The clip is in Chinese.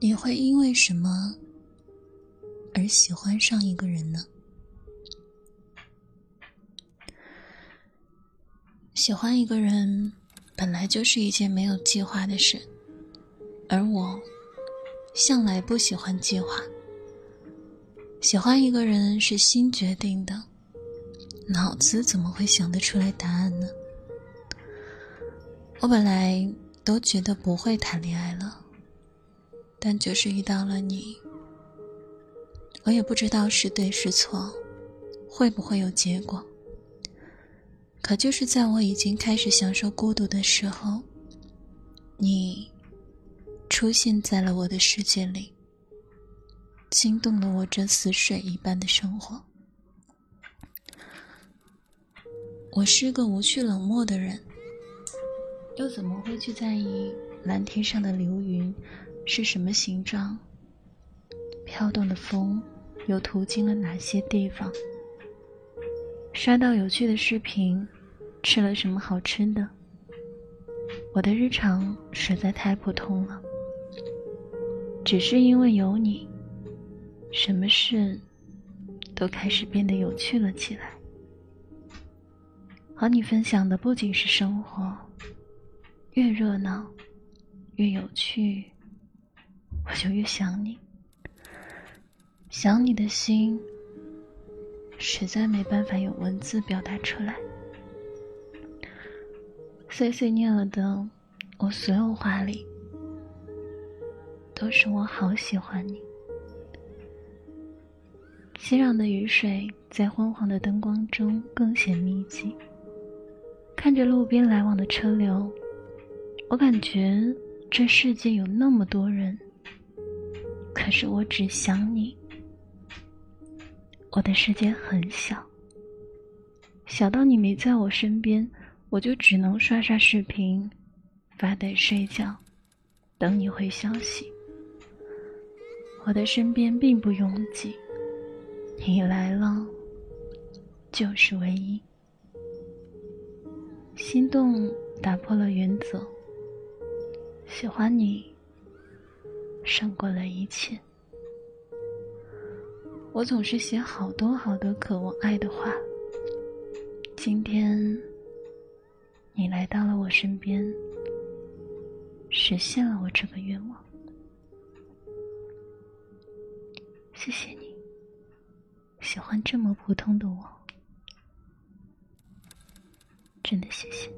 你会因为什么而喜欢上一个人呢？喜欢一个人本来就是一件没有计划的事，而我向来不喜欢计划。喜欢一个人是心决定的，脑子怎么会想得出来答案呢？我本来都觉得不会谈恋爱了，但就是遇到了你，我也不知道是对是错，会不会有结果。可就是在我已经开始享受孤独的时候，你出现在了我的世界里。惊动了我这死水一般的生活。我是个无趣冷漠的人，又怎么会去在意蓝天上的流云是什么形状？飘动的风又途经了哪些地方？刷到有趣的视频，吃了什么好吃的？我的日常实在太普通了，只是因为有你。什么事都开始变得有趣了起来。和你分享的不仅是生活，越热闹，越有趣，我就越想你。想你的心，实在没办法用文字表达出来。碎碎念了的我所有话里，都是我好喜欢你。熙攘的雨水在昏黄的灯光中更显密集。看着路边来往的车流，我感觉这世界有那么多人，可是我只想你。我的世界很小，小到你没在我身边，我就只能刷刷视频、发呆、睡觉，等你回消息。我的身边并不拥挤。你来了，就是唯一。心动打破了原则，喜欢你胜过了一切。我总是写好多好多渴望爱的话，今天你来到了我身边，实现了我这个愿望。谢谢你。喜欢这么普通的我，真的谢谢。